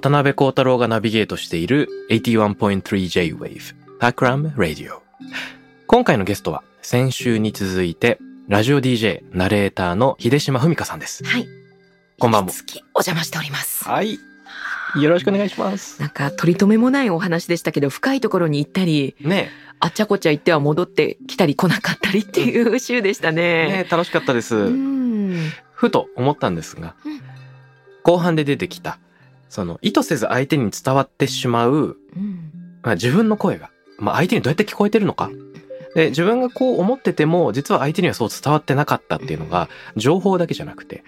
渡辺幸太郎がナビゲートしている 81.3J-Wave Takram Radio 今回のゲストは先週に続いてラジオ DJ ナレーターの秀島文香さんですはい。こんばんも引き続きお邪魔しております。はいよろしくお願いしますなんか取り留めもないお話でしたけど、深いところに行ったり、ねあっちゃこっちゃ行っては戻ってきたり来なかったりっていう週でしたえねね。え楽しかったです、うん。ふと思ったんですが、うん後半で出てきたその意図せず相手に伝わってしまううんまあ、自分の声が、まあ、相手にどうやって聞こえてるのか。で、自分がこう思ってても、実は相手にはそう伝わってなかったっていうのが、情報だけじゃなくて、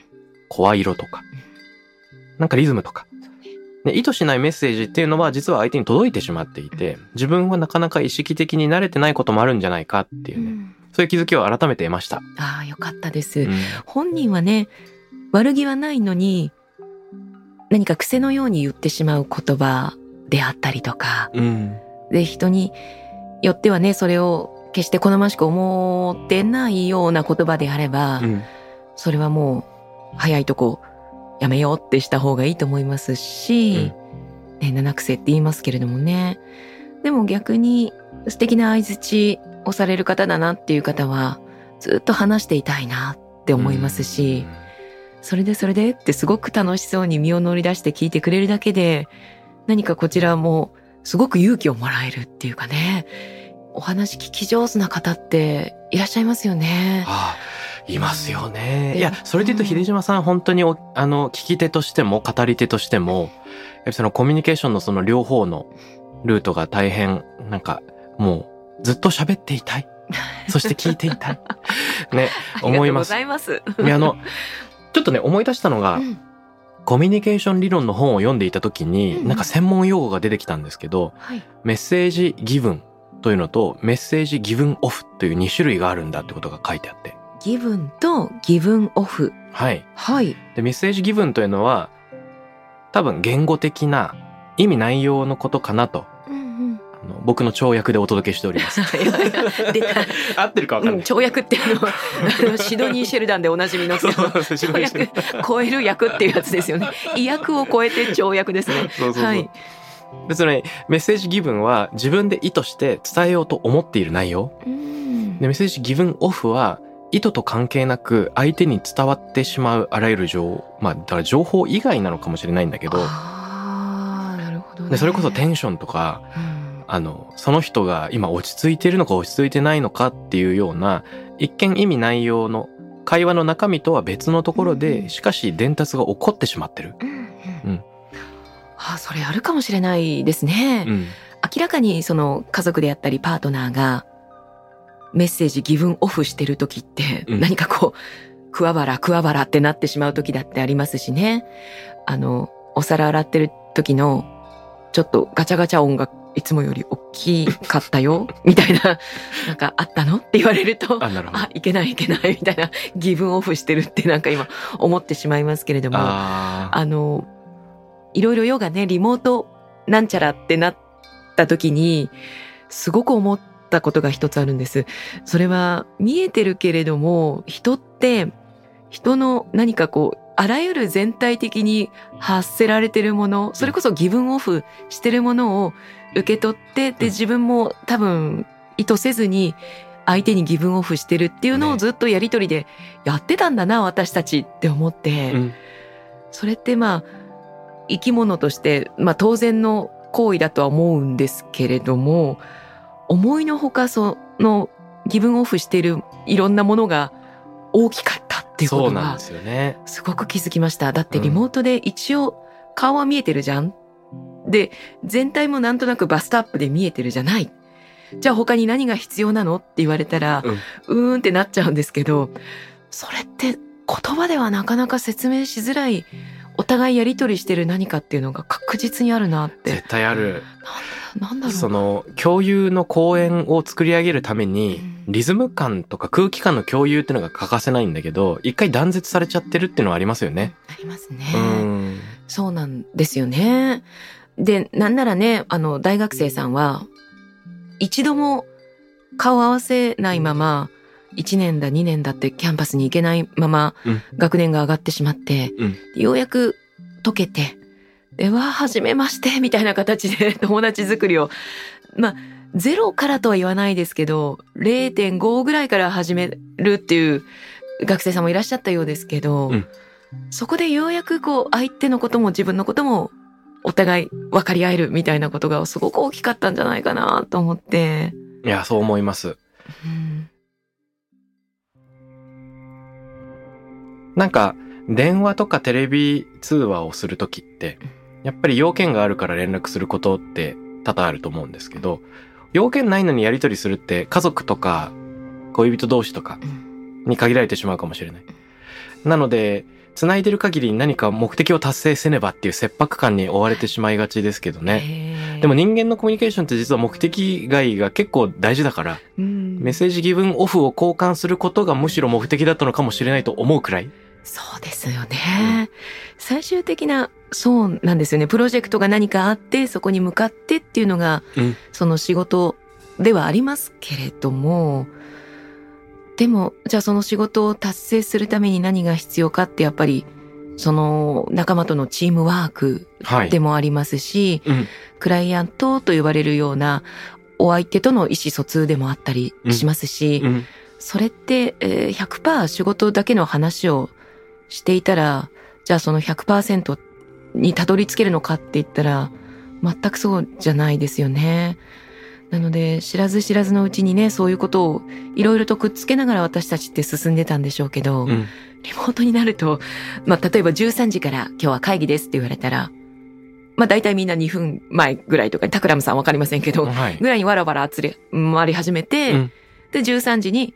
声色とか、なんかリズムとか。で意図しないメッセージっていうのは、実は相手に届いてしまっていて、自分はなかなか意識的に慣れてないこともあるんじゃないかっていうね、うんそういう気づきを改めて得ました。ああ、よかったです。うん本人はね、悪気はないのに、何か癖のように言ってしまう言葉であったりとか、うん。で、人によってはね、それを決して好ましく思ってないような言葉であれば、うん。それはもう早いとこやめようってした方がいいと思いますし、ね、七癖って言いますけれどもね。でも逆に素敵な相槌をされる方だなっていう方はずっと話していたいなって思いますし、それでそれでってすごく楽しそうに身を乗り出して聞いてくれるだけで何かこちらもすごく勇気をもらえるっていうかね。お話聞き上手な方っていらっしゃいますよね。ああ、いますよね。でいや、それで言うと、秀島さん、本当にお、あの、聞き手としても、語り手としても、やっぱりそのコミュニケーションのその両方のルートが大変、なんか、もう、ずっと喋っていたい。そして聞いていたい。ね、思います。ありがとうございます。いや、あの、ちょっとね、思い出したのが、うんコミュニケーション理論の本を読んでいた時に、うんなんか専門用語が出てきたんですけど、はい。メッセージギブンというのと、メッセージギブンオフという2種類があるんだってことが書いてあって。ギブンとギブンオフ。はい。はい。で、メッセージギブンというのは、多分言語的な意味内容のことかなと。あの僕の跳躍でお届けしております。いやいや出た。合ってるかわかうんん、ない。跳躍って あの、あのシドニー・シェルダンでおなじみの、跳躍、超える役っていうやつですよね。威訳を超えて跳躍ですね。そうそうそうはい。別にメッセージギブンは自分で意図して伝えようと思っている内容。うんで、メッセージギブンオフは意図と関係なく相手に伝わってしまうあらゆる情まあだから情報以外なのかもしれないんだけど、ああ、なるほど、ね。でそれこそテンションとか、うんあの、その人が今落ち着いているのか落ち着いてないのかっていうような、一見意味内容の会話の中身とは別のところで、うんしかし伝達が起こってしまってる。うんううんん。ああ、それあるかもしれないですね。うん。明らかにその家族であったりパートナーがメッセージギブンオフしてる時ってうん何かこう、桑原桑原ってなってしまう時だってありますしね。あの、お皿洗ってる時のちょっとガチャガチャ音がいつもより大きかったよ みたいな、なんかあったのって言われると、あ、いけないいけないみたいなギブンオフしてるってなんか今思ってしまいますけれども。ああの、いろいろヨガね、リモートなんちゃらってなった時に、すごく思ったことが一つあるんです。それは見えてるけれども、人って、人の何かこう、あらゆる全体的に発せられてるもの、それこそギブンオフしてるものを受け取って、で、自分も多分意図せずに相手にギブンオフしてるっていうのをねずっとやりとりでやってたんだな、私たちって思って。ーうん。それってまあ生き物として、まあ、当然の行為だとは思うんですけれども思いのほかそのギブンオフしているいろんなものが大きかったっていうことがそうなんですよね。すごく気づきました。だってリモートで一応顔は見えてるじゃん。で、全体もなんとなくバストアップで見えてるじゃない。じゃあ他に何が必要なの？って言われたら、うんうーんってなっちゃうんですけど、それって言葉ではなかなか説明しづらい、お互いやりとりしてる何かっていうのが確実にあるなって。絶対ある。なんだろう。その共有の公演を作り上げるためにうんリズム感とか空気感の共有っていうのが欠かせないんだけど一回断絶されちゃってるっていうのはありますよね。ありますね。うん。そうなんですよね。で、なんならね、あの、大学生さんは、一度も顔を合わせないまま、1年だ2年だってキャンパスに行けないままうん。学年が上がってしまって、うん。ようやく解けて、で、わあ、初めまして、みたいな形で 友達作りを、まあ、ゼロからとは言わないですけど、0.5ぐらいから始めるっていう学生さんもいらっしゃったようですけど、うん。そこでようやくこう、相手のことも自分のこともお互い分かり合えるみたいなことがすごく大きかったんじゃないかなと思って。いやそう思います。うんなんか電話とかテレビ通話をするときってやっぱり要件があるから連絡することって多々あると思うんですけど要件ないのにやり取りするって家族とか恋人同士とかに限られてしまうかもしれない。なので繋いでる限り何か目的を達成せねばっていう切迫感に追われてしまいがちですけどね。でも人間のコミュニケーションって実は目的外が結構大事だから、うんメッセージギブンオフを交換することがむしろ目的だったのかもしれないと思うくらい。そうですよね。最終的な、そうなんですよね。プロジェクトが何かあって、そこに向かってっていうのが、うんその仕事ではありますけれども、でも、じゃあその仕事を達成するために何が必要かってやっぱり、その仲間とのチームワークはい。でもありますし、うん。クライアントと呼ばれるようなお相手との意思疎通でもあったりしますし、うん。それって、えー100%仕事だけの話をしていたら、じゃあその100%にたどり着けるのかって言ったら、全くそうじゃないですよね。なので、知らず知らずのうちにね、そういうことをいろいろとくっつけながら私たちって進んでたんでしょうけど、うん。リモートになると、まあ、例えば13時から今日は会議ですって言われたら、まあ、大体みんな2分前ぐらいとか、タクラムさんわかりませんけど、はい。ぐらいにわらわらつれ、回り始めて、うんで、13時に、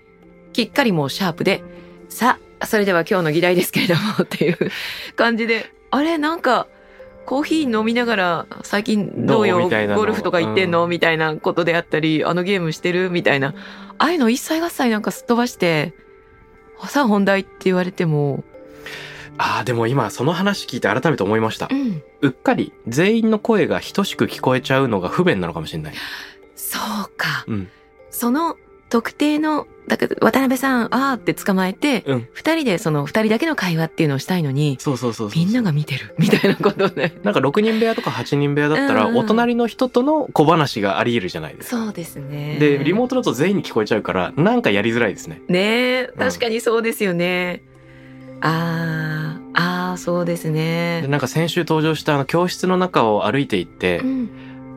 きっかりもうシャープで、さあ、それでは今日の議題ですけれども、っていう感じで、あれ、なんか、コーヒー飲みながら、最近どうよ？ゴルフとか行ってんの、うんみたいなことであったり、あのゲームしてる？みたいな。ああいうの一切合切なんかすっ飛ばして、さあ本題って言われても、ああ、でも今その話聞いて改めて思いましたう。ん、うっかり全員の声が等しく聞こえちゃうのが不便なのかもしれない。そうか。うん。その特定の、だから渡辺さん、あーって捕まえて、うん。二人でその二人だけの会話っていうのをしたいのに、そうそうそうそう。みんなが見てるみたいなことね。なんか6人部屋とか8人部屋だったら、うんうんお隣の人との小話があり得るじゃないですか。そうですね。で、リモートだと全員に聞こえちゃうから、なんかやりづらいですね。ねえ、確かにそうですよね。あー、あー、そうですで、ね。なんか先週登場したあの教室の中を歩いていってう、ん。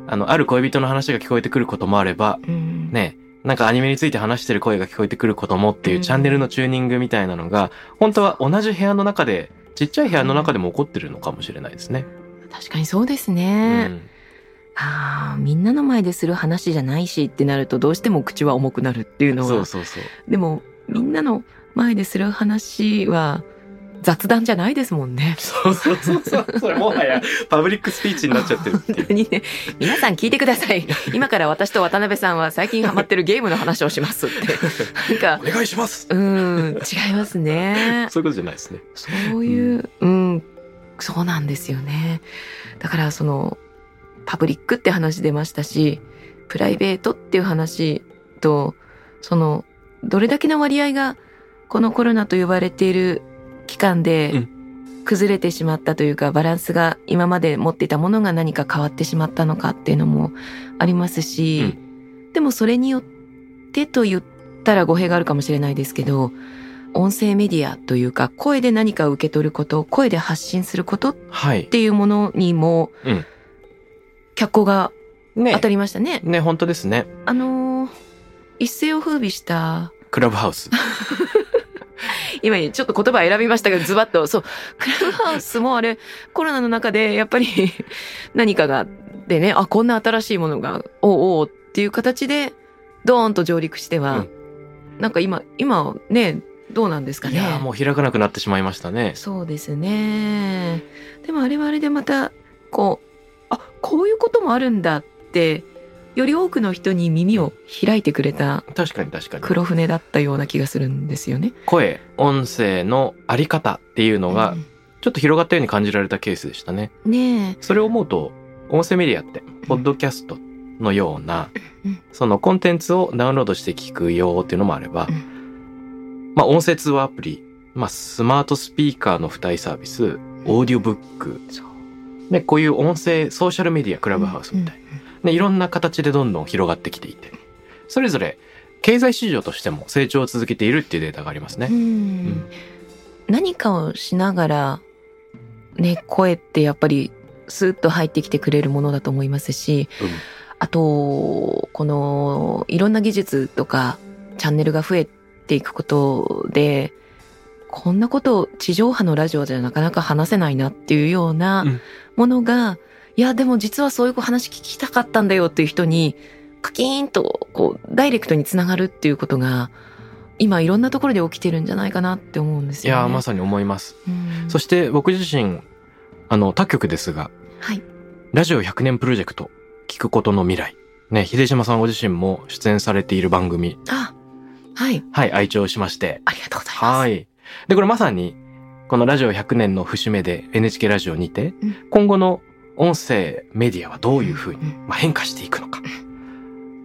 あの、ある恋人の話が聞こえてくることもあれば、うん。ね、なんかアニメについて話してる声が聞こえてくることもっていううんチャンネルのチューニングみたいなのが、本当は同じ部屋の中で、ちっちゃい部屋の中でも起こってるのかもしれないですね。確かにそうですうね。ん。あー、みんなの前でする話じゃないしってなるとどうしても口は重くなるっていうのは。そうそうそう。でも、みんなの前でする話は雑談じゃないですもんね。そうそうそうそう。それもはやパブリックスピーチになっちゃってるっていう。本当にね、皆さん聞いてください。今から私と渡辺さんは最近ハマってるゲームの話をしますって。なんか、お願いしますうん、違いますね。そういうことじゃないですね。そういう、うん、そうなんですよね。だからその、パブリックって話出ましたし、プライベートっていう話と、その、どれだけの割合が、このコロナと呼ばれている期間うでん、崩れてしまったというか、バランスが今まで持っていたものが何か変わってしまったのかっていうのもありますし、でもそれによってと言ったら語弊があるかもしれないですけど、音声メディアというか、声で何かを受け取ること、声で発信することっはい。ていうものにも、うん脚光がね当たりましたね。ね、本当ですね。あのー一世を風靡したクラブハウス。今ちょっと言葉選びましたけどズバッと。そう。クラブハウスもあれコロナの中でやっぱり 何かがでねあこんな新しいものがおうおうっていう形でドーンと上陸しては、なんか今今ねどうなんですかね。いやーもう開かなくなってしまいましたね。そうですね。でもあれはあれでまたこうあこういうこともあるんだってより多くの人に耳を開いてくれた確かに確かに。黒船だったような気がするんですよね。声、音声のあり方っていうのが、ちょっと広がったように感じられたケースでしたね。うんねえ。それを思うと、音声メディアって、ポッドキャストのようなうん、そのコンテンツをダウンロードして聞くよっていうのもあればう、まあ音声通話アプリ、まあスマートスピーカーの付帯サービス、オーディオブック、そう。ね、こういう音声ソーシャルメディア、クラブハウスみたいな。ね、いろんな形でどんどん広がってきていて、それぞれ経済市場としても成長を続けているっていうデータがありますね。う。ん。何かをしながらね声ってやっぱりスーッと入ってきてくれるものだと思いますしうん。あとこのいろんな技術とかチャンネルが増えていくことでこんなことを地上波のラジオじゃなかなか話せないなっていうようなうん。ものが、いやでも実はそういう話聞きたかったんだよっていう人にカキーンとこうダイレクトにつながるっていうことが今いろんなところで起きてるんじゃないかなって思うんですよね。いやー、まさに思います。うんそして僕自身、あの、他局ですが、はい。ラジオ100年プロジェクト、聞くことの未来。ね、秀島さんご自身も出演されている番組、あ、はい。はい、愛聴しまして。ありがとうございます。はい。で、これまさに、このラジオ100年の節目で NHK ラジオにて、うん今後の音声メディアはどういうふうに、うんまあ、変化していくのか。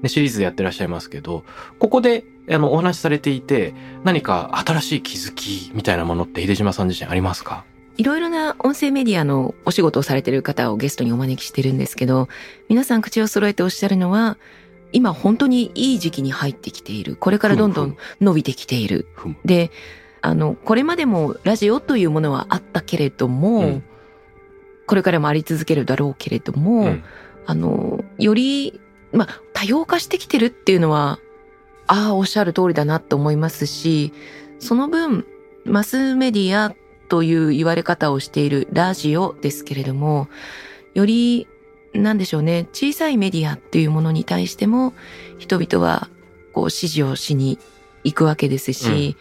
で、シリーズでやってらっしゃいますけど、ここで、あの、お話しされていて、何か新しい気づきみたいなものって秀島さん自身ありますか？いろいろな音声メディアのお仕事をされてる方をゲストにお招きしてるんですけど、皆さん口を揃えておっしゃるのは、今本当にいい時期に入ってきている。これからどんどん伸びてきている。ふむで、あの、これまでもラジオというものはあったけれども、うんこれからもあり続けるだろうけれども、うん。あの、より、まあ、多様化してきてるっていうのは、ああ、おっしゃる通りだなと思いますし、その分、マスメディアという言われ方をしているラジオですけれども、より、なんでしょうね、小さいメディアっていうものに対しても、人々は、こう、支持をしに行くわけですし、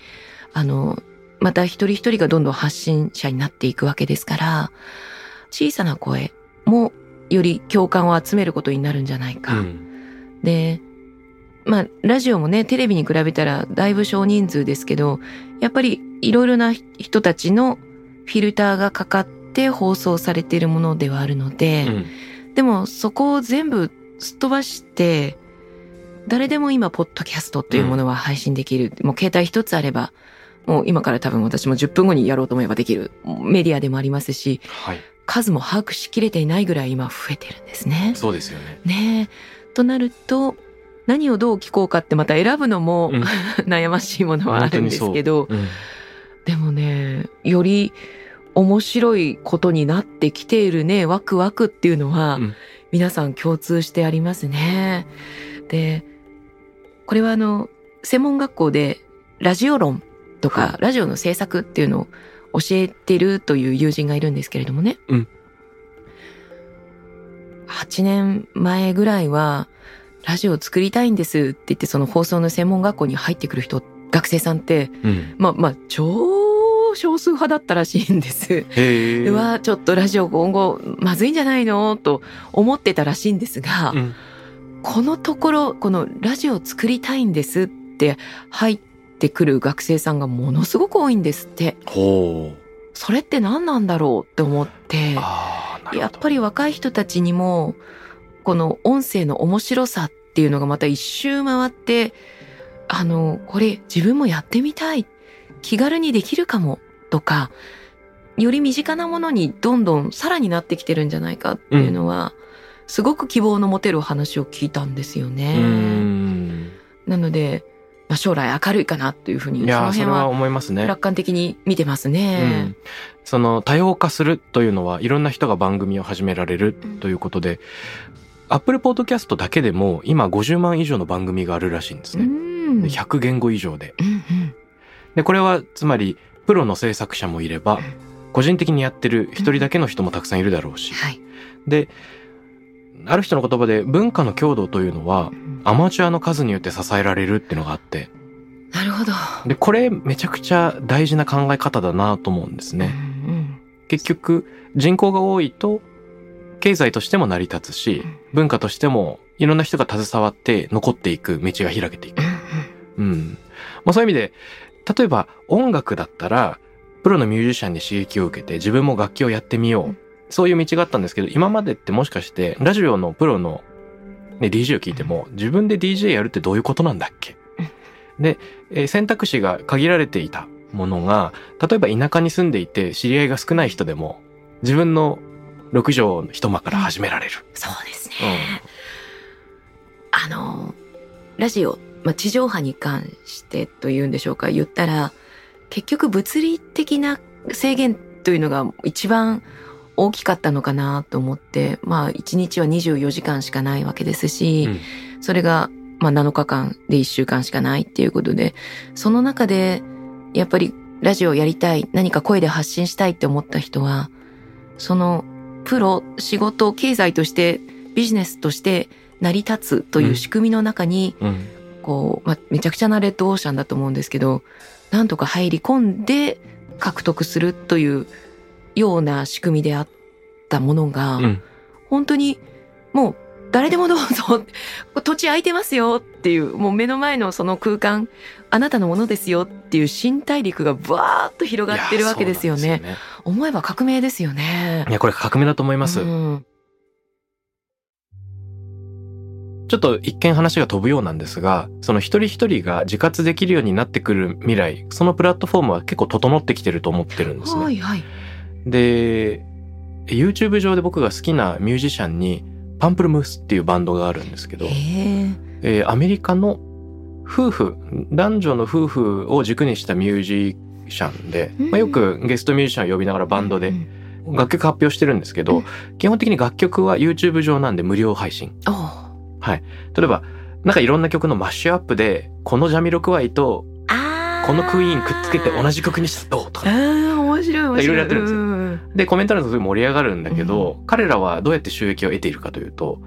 あの、また一人一人がどんどん発信者になっていくわけですから、小さな声もより共感を集めることになるんじゃないか。うんで、まあ、ラジオもね、テレビに比べたらだいぶ少人数ですけど、やっぱりいろいろな人たちのフィルターがかかって放送されているものではあるので、うんでもそこを全部すっ飛ばして、誰でも今、ポッドキャストというものは配信できる。もう携帯一つあれば、もう今から多分私も10分後にやろうと思えばできるメディアでもありますし、はい。数も把握しきれていないぐらい今増えてるんですね。そうですよね。ねえ。となると、何をどう聞こうかってまた選ぶのも、うん 悩ましいものはあるんですけど、うんでもね、より面白いことになってきているね、ワクワクっていうのは、うん皆さん共通してありますね。で、これはあの、専門学校でラジオ論とか、ラジオの制作っていうのを教えてるという友人がいるんですけれどもね。うん8年前ぐらいは、ラジオを作りたいんですって言って、その放送の専門学校に入ってくる人、学生さんって、うん。まあまあ、超少数派だったらしいんです。うわ、ちょっとラジオ今後まずいんじゃないのと思ってたらしいんですが、うんこのところ、このラジオを作りたいんですって入ってくる学生さんがものすごく多いんですって。ほう。それって何なんだろうって思って。やっぱり若い人たちにも、この音声の面白さっていうのがまた一周回って、あの、これ自分もやってみたい。気軽にできるかも。とか、より身近なものにどんどんさらになってきてるんじゃないかっていうのは、すごく希望の持てるお話を聞いたんですようね。ん。なので、まあ、将来明るいかなというふうに、その辺は思いますね。楽観的に見てますうねん。その多様化するというのはいろんな人が番組を始められるということで、Apple Podcast だけでも今50万以上の番組があるらしいんですうね。ん。で100言語以上で。うんうん。で、これはつまり、プロの制作者もいれば、個人的にやってる一人だけの人もたくさんいるだろうし。はい。で、ある人の言葉で文化の強度というのはアマチュアの数によって支えられるっていうのがあって、なるほど。で、これめちゃくちゃ大事な考え方だなと思うんですね。うん結局、人口が多いと、経済としても成り立つし、文化としてもいろんな人が携わって残っていく道が開けていくうん。うんうん。まあそういう意味で、例えば音楽だったら、プロのミュージシャンに刺激を受けて自分も楽器をやってみよう。そういう道があったんですけど、今までってもしかして、ラジオのプロの、ね、DJ を聞いても、自分で DJ やるってどういうことなんだっけ？で、えー選択肢が限られていたものが、例えば田舎に住んでいて知り合いが少ない人でも、自分の6畳の一間から始められる。そうですね。うんあの、ラジオ、まあ、地上波に関してというんでしょうか、言ったら、結局物理的な制限というのが一番大きかったのかなと思って、まあ、1日は24時間しかないわけですし、うんそれが、まあ、7日間で1週間しかないっていうことで、その中で、やっぱりラジオやりたい、何か声で発信したいって思った人は、その、プロ、仕事、経済として、ビジネスとして成り立つという仕組みの中に、うん。こう、まあ、めちゃくちゃなレッドオーシャンだと思うんですけど、なんとか入り込んで獲得するというような仕組みであったものが、うん。本当にもう誰でもどうぞ 土地空いてますよっていうもう目の前のその空間あなたのものですよっていう新大陸がバーッと広がってるわけですよねいやそうなんです思えば革命ですよねいや、これ革命だと思います。うんちょっと一見話が飛ぶようなんですが、その一人一人が自活できるようになってくる未来、そのプラットフォームは結構整ってきてると思ってるんですね。はいはいで、YouTube 上で僕が好きなミュージシャンに、パンプルムースっていうバンドがあるんですけど、へえ。えーアメリカの夫婦、男女の夫婦を軸にしたミュージシャンで、まあ、よくゲストミュージシャンを呼びながらバンドでうん楽曲発表してるんですけど、うん。基本的に楽曲は YouTube 上なんで無料配信。おう。例えば、なんかいろんな曲のマッシュアップで、このジャミロクワイとこのクイーンくっつけて同じ曲にしたらどうとあか。白い面白い。いろいろやってるんですよ。うんで、コメント欄ですごい盛り上がるんだけど、彼らはどうやって収益を得ているかというと、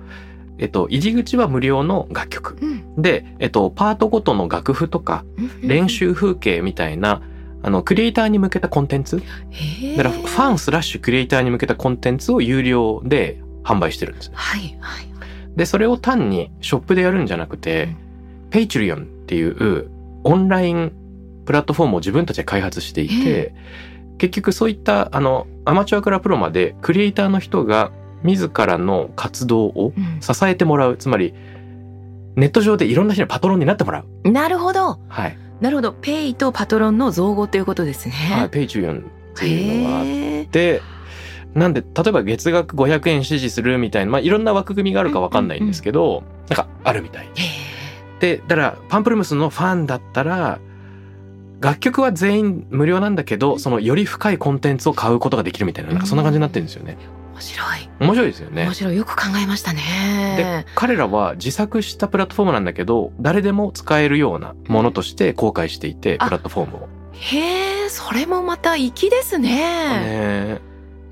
えっと、入り口は無料の楽曲。うん。で、えっと、パートごとの楽譜とか、うん練習風景みたいな、あの、クリエイターに向けたコンテンツ。だから、ファンスラッシュクリエイターに向けたコンテンツを有料で販売してるんですね。はいはい。で、それを単にショップでやるんじゃなくて、ペイチュリオンっていうオンラインプラットフォームを自分たちで開発していて、結局そういったあのアマチュアからプロまでクリエイターの人が自らの活動をうん支えてもらう。つまり、ネット上でいろんな人にパトロンになってもらう。なるほどはい。なるほどペイとパトロンの造語ということですねはい、ペイチュっていうのがあって、なんで、例えば月額500円支持するみたいな、まあ、いろんな枠組みがあるかわかんないんですけど、なんかあるみたい。へで、だから、パンプルムスのファンだったら、楽曲は全員無料なんだけど、そのより深いコンテンツを買うことができるみたいな、なんかそんな感じになってるんですよね。え面白い面白いですよね面。白いよく考えましたでね、彼らは自作したプラットフォームなんだけど、誰でも使えるようなものとして公開していて、あプラットフォームを。へえそれもまた粋ですねね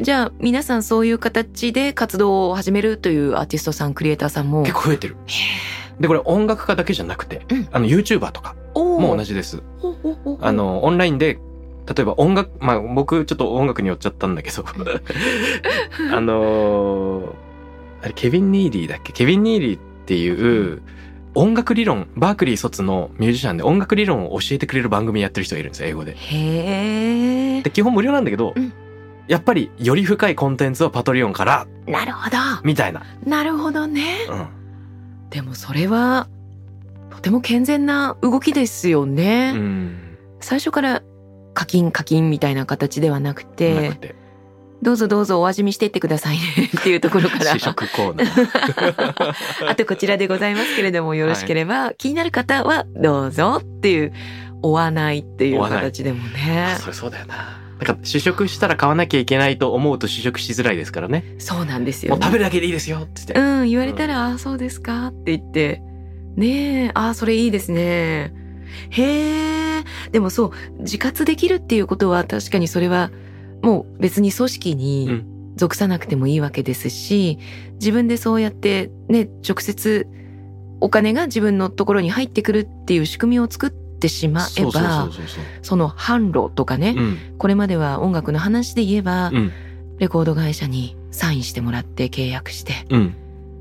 じゃあ皆さんそういう形で活動を始めるというアーティストさんクリエイターさんも結構増えてる。へで、これ音楽家だけじゃなくて、うんあの YouTuber とかおも同じじです。あの、オンラインで、例えば音楽、まあ僕ちょっと音楽に寄っちゃったんだけど、あのーあれ、ケビン・ニーリーだっけ？ケビン・ニーリーっていう、音楽理論、バークリー卒のミュージシャンで音楽理論を教えてくれる番組やってる人がいるんですよ、英語で。へえで、基本無料なんだけど、うんやっぱりより深いコンテンツをパトリオンから、なるほどみたいな。なるほどねうん。でもそれはとても健全な動きですよね、うん。最初から課金課金みたいな形ではなくなて。どうぞどうぞお味見してってくださいね っていうところから試食コーナー。あとこちらでございますけれどもよろしければ、気になる方はどうぞっていう追わないっていう形でもねあそれそうだよな。なんか試食したら買わなきゃいけないと思うと試食しづらいですからね。そうなんですよ、ね、もう食べるだけでいいですよって言って。うん言われたら、ああそうですかって言ってねえ、ああ、それいいですね。へえ。でもそう、自活できるっていうことは確かにそれはもう別に組織うにん属さなくてもいいわけですし、自分でそうやってね、直接お金が自分のところに入ってくるっていう仕組みを作ってしまえばその販路とかね、うん。これまでは音楽の話で言えば、うん。レコード会社にサインしてもらって契約して、うん。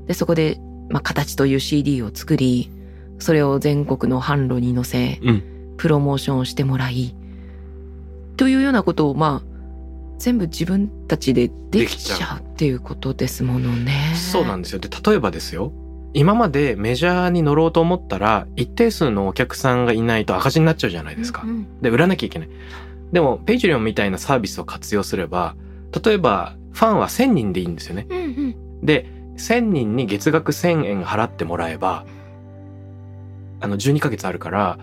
で、そこで、まあ、形という CD を作り、それを全国の販路に載せ、うん。プロモーションをしてもらい、というようなことを、まあ、全部自分たちでできちゃうっていうことですものね。そうなんですよ。で例えばですよ今までメジャーに乗ろうと思ったら一定数のお客さんがいないと赤字になっちゃうじゃないですか。うんうん。で売らなきゃいけない。でもペイジュリオンみたいなサービスを活用すれば例えばファンは1000人でいいんですよね。うんうん。で1000人に月額1000円払ってもらえばあの12ヶ月あるから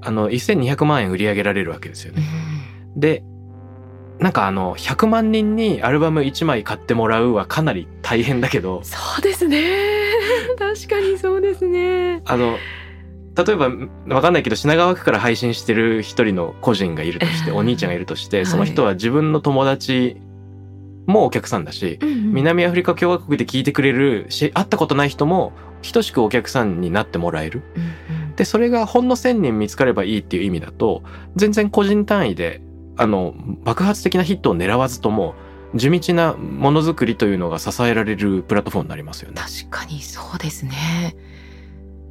あの1200万円売り上げられるわけですよね。でなんかあの100万人にアルバム1枚買ってもらうはかなり大変だけど。そうですね。確かにそうですね。あの例えばわかんないけど品川区から配信してる一人の個人がいるとしてうんお兄ちゃんがいるとしてはいその人は自分の友達もお客さんだし南アフリカ共和国で聞いてくれるし会ったことない人も等しくお客さんになってもらえる。うんうんでそれがほんの1,000人見つかればいいっていう意味だと全然個人単位であの爆発的なヒットを狙わずとも地道なものづくりというのが支えられるプラットフォームになりますよね。確かにそうですね。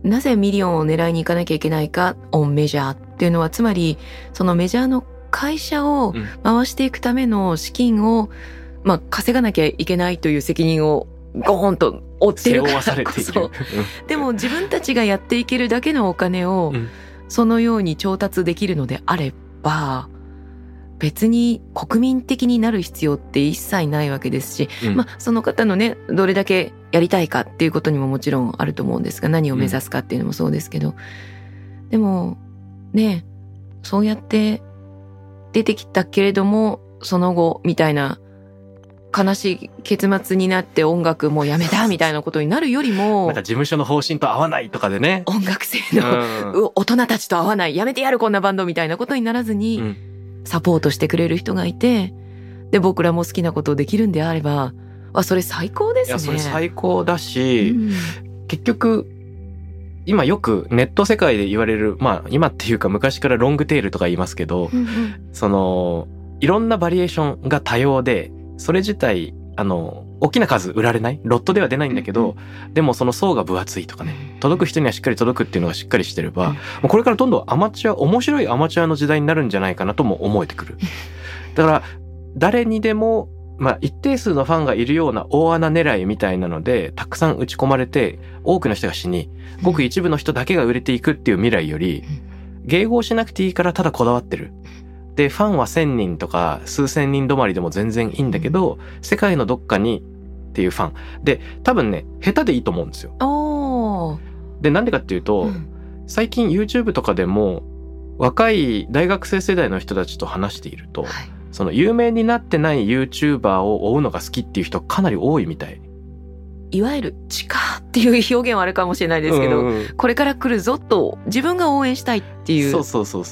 なぜミリオンを狙いに行かなきゃいけないか、オンメジャーっていうのは、つまり、そのメジャーの会社をうん回していくための資金を、まあ、稼がなきゃいけないという責任をゴーンと負って背るから負わされこているそ。でも自分たちがやっていけるだけのお金をうんそのように調達できるのであれば、別に国民的になる必要って一切ないわけですし、うん。まあその方のね、どれだけやりたいかっていうことにももちろんあると思うんですが、何を目指すかっていうのもそうですけど、でも、ね、そうやって出てきたけれども、その後みたいな悲しい結末になって音楽もうやめた みたいなことになるよりもなんか、事務所の方針と合わないとかでね。音楽性うの、ん。う大人たちと合わない、やめてやるこんなバンドみたいなことにならずに、うんサポートしてくれる人がいて、で、僕らも好きなことをできるんであれば、あ、それ最高ですね。いやそれ最高だし、うん結局今よくネット世界で言われるまあ今っていうか昔からロングテールとか言いますけど、うんうんそのいろんなバリエーションが多様でそれ自体あの大きな数売られない。ロットでは出ないんだけど、でもその層が分厚いとかね。届く人にはしっかり届くっていうのがしっかりしてれば、うん。これからどんどんアマチュア面白いアマチュアの時代になるんじゃないかなとも思えてくる。だから誰にでもまあ一定数のファンがいるような大穴狙いみたいなのでたくさん打ち込まれて多くの人が死にごく一部の人だけが売れていくっていう未来より迎合しなくていいからただこだわってる。でファンは1,000人とか数千人止まりでも全然いいんだけど世界のどっかにっていうファン。で多分ね下手でいいと思うんですよ。でなんでかっていうと、うん。最近 YouTube とかでも若い大学生世代の人たちと話しているとはい。その有名になってない YouTuber を追うのが好きっていう人かなり多いみたい。いわゆる地下っていう表現はあるかもしれないですけど、うんうん。これから来るぞと自分が応援したいっていう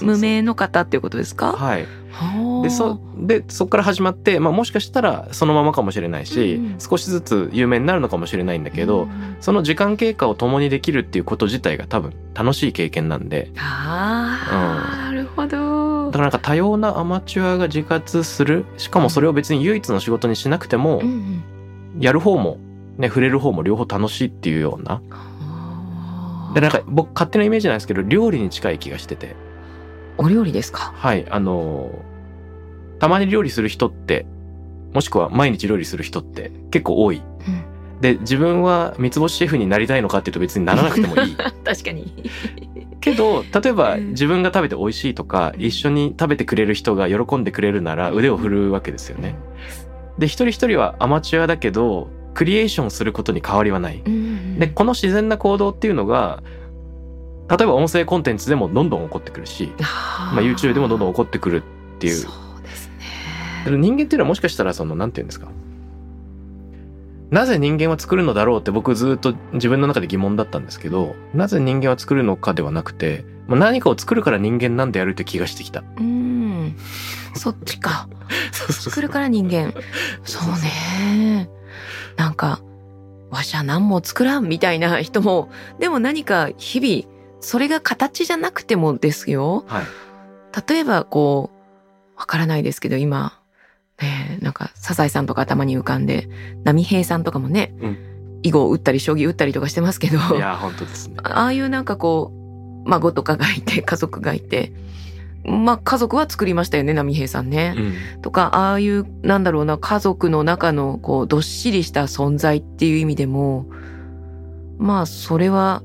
無名の方っていうことですか？はい。はあ。でそでそこから始まって、まあ、もしかしたらそのままかもしれないし、うんうん。少しずつ有名になるのかもしれないんだけど、うんその時間経過を共にできるっていうこと自体が多分楽しい経験なんで。ああ、なるほど。だからなんか多様なアマチュアが自活する。しかもそれを別に唯一の仕事にしなくても、うんうん。やる方も、ね、触れる方も両方楽しいっていうような。でなんか僕勝手なイメージなんですけど料理に近い気がしてて。お料理ですか？はいあのーたまに料理する人ってもしくは毎日料理する人って結構多い。うん。で自分は三つ星シェフになりたいのかっていうと別にならなくてもいい。確かに。けど例えばうん。自分が食べて美味しいとか一緒に食べてくれる人が喜んでくれるなら腕を振るうわけですよね。で一人一人はアマチュアだけどクリエーションすることに変わりはない。うんうんでこの自然な行動っていうのが例えば音声コンテンツでもどんどん起こってくるし、あーまあ、YouTube でもどんどん起こってくるっていうそうですね人間っていうのはもしかしたらそのなんていうんですかなぜ人間は作るのだろうって僕ずっと自分の中で疑問だったんですけど、なぜ人間は作るのかではなくて、まあ何かを作るから人間なんでやるって気がしてきた。うん。そっちか。作るから人間。そうね。なんか、わしゃ何も作らんみたいな 人も、でも何か日々、それが形じゃなくてもですよ。はい。例えばこう、わからないですけど今、ねえ、なんか、サザエさんとか頭に浮かんで、波平さんとかもね、うん囲碁を打ったり将棋打ったりとかしてますけど、いや、本当ですね。ああいうなんかこう、孫とかがいて、家族がいて、まあ家族は作りましたよね、波平さんね。うん。とか、ああいう、なんだろうな、家族の中の、こう、どっしりした存在っていう意味でも、まあ、それは、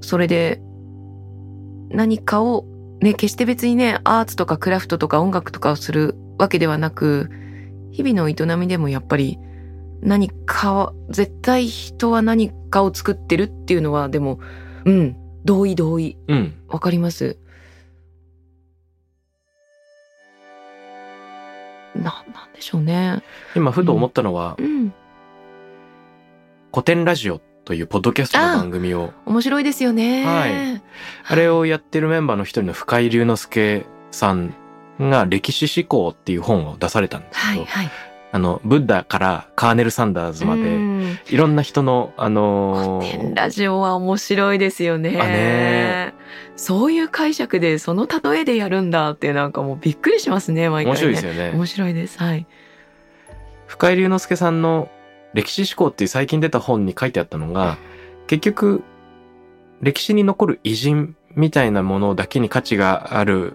それで、何かを、ね、決して別にね、アーツとかクラフトとか音楽とかをするわけではなく、日々の営みでもやっぱり、何かは、絶対人は何かを作ってるっていうのは、でも、うん、同意同意。うん。わかります。な、なんでしょうね。今、ふと思ったのは、うん。古典ラジオというポッドキャストの番組を、面白いですよね。はいあれをやってるメンバーの一人の深井龍之介さんが歴史思考っていう本を出されたんですけど、はい、はい。あの、ブッダからカーネル・サンダーズまで、うんいろんな人の、あのー古典ラジオは面白いですよね。あねそういう解釈で、その例えでやるんだって、なんかもうびっくりしますね、毎回、ね。面白いですよね。面白いです。はい。深井龍之介さんの歴史思考っていう最近出た本に書いてあったのが、結局、歴史に残る偉人みたいなものだけに価値がある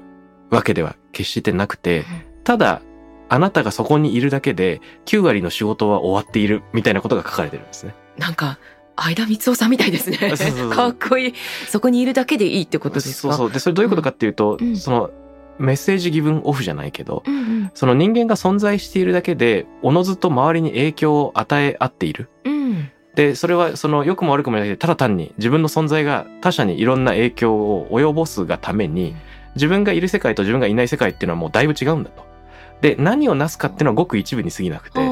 わけでは決してなくて、ただ、あなたがそこにいるだけで9割の仕事は終わっているみたいなことが書かれてるんですね。なんか、相田光夫さんみたいですね。かっこいい。そこにいるだけでいいってことですか？そうそう。で、それどういうことかっていうと、うんそのメッセージギブンオフじゃないけど、うんうん。その人間が存在しているだけで、おのずと周りに影響を与え合っている。うん。で、それはその良くも悪くもなくて、ただ単に自分の存在が他者にいろんな影響を及ぼすがために、自分がいる世界と自分がいない世界っていうのはもうだいぶ違うんだと。で、何をなすかっていうのはごく一部に過ぎなくて。あ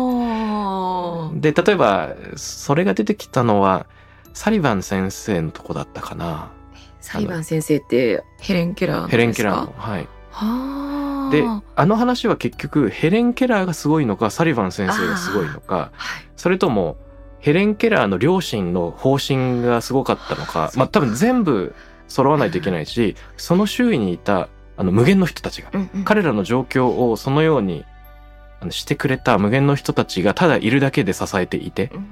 ーで、例えば、それが出てきたのは、サリバン先生のとこだったかな。サリバン先生ってヘレン・ケラーヘレン・ケラーーの。はい。はあ。で、あの話は結局、ヘレン・ケラーがすごいのか、サリバン先生がすごいのか、はい。それとも、ヘレン・ケラーの両親の方針がすごかったのか、まあ多分全部揃わないといけないし、その周囲にいたあの無限の人たちが、うんうん彼らの状況をそのようにあのしてくれた無限の人たちがただいるだけで支えていて、うん。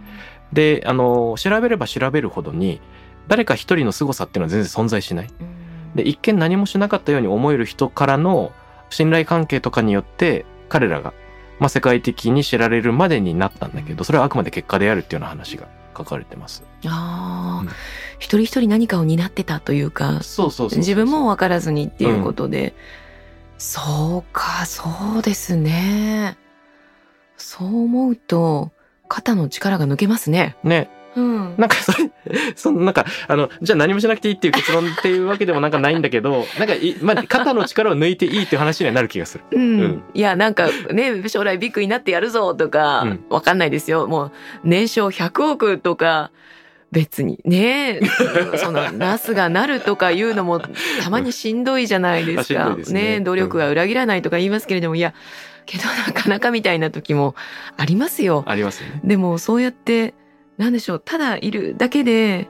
で、あの、調べれば調べるほどに、誰か一人の凄さっていうのは全然存在しない。うん。で、一見何もしなかったように思える人からの信頼関係とかによって、彼らが、まあ、世界的に知られるまでになったんだけど、それはあくまで結果であるっていうような話が書かれてます。ああ、うん。一人一人何かを担ってたというか、そうそうそうそう自分も分からずにっていうことで、そうか、そうですね。そう思うと、肩の力が抜けますね。ね。うん。なんかそれ、そのなんか、あの、じゃあ何もしなくていいっていう結論っていうわけでもなんかないんだけど、なんかい、まあ、肩の力を抜いていいっていう話にはなる気がする。うんうんいや、なんかね、将来ビッグになってやるぞとか、うんわかんないですよ。もう、年商100億とか、別にね、その、ナスがなるとかいうのも、たまにしんどいじゃないですか。すね努力は裏切らないとか言いますけれども、いや、けどなかなかみたいな時もありますよ。ありますよね。でも、そうやって、なんでしょう、ただいるだけで、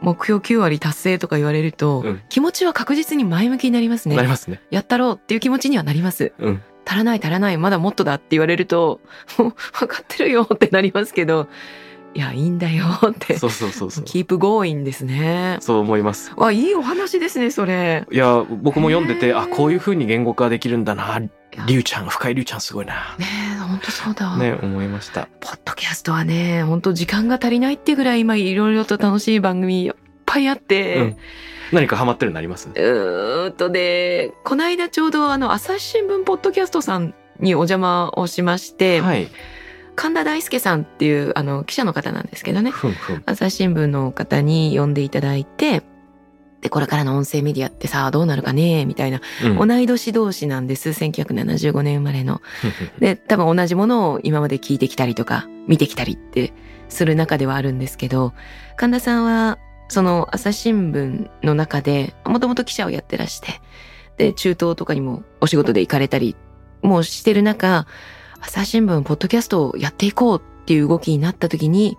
目標9割達成とか言われると、うん気持ちは確実に前向きになりますね。なりますね。やったろうっていう気持ちにはなります。うん。足らない足らない、まだもっとだって言われると、もう分かってるよってなりますけど、いや、いいんだよって。そうそうそうそう。キープゴーインですね。そう思います。わ、いいお話ですね、それ。いや、僕も読んでて、あ、こういう風に言語化できるんだな。やりゅうちゃん、深井りゅうちゃんすごいな。ねえ、ほんとそうだ。ね、思いました。ポッドキャストはね、本当時間が足りないってぐらい今いろいろと楽しい番組いっぱいあって、うん。何かハマってるのあります？うーんとで、この間ちょうどあの、朝日新聞ポッドキャストさんにお邪魔をしまして、はい。神田大輔さんっていうあの記者の方なんですけどね。朝日新聞の方に呼んでいただいて、で、これからの音声メディアってさ、どうなるかねみたいな、うん同い年同士なんです。1975年生まれの。で、多分同じものを今まで聞いてきたりとか、見てきたりってする中ではあるんですけど、神田さんはその朝日新聞の中でもともと記者をやってらして、で、中東とかにもお仕事で行かれたりもうしてる中、朝日新聞、ポッドキャストをやっていこうっていう動きになった時に、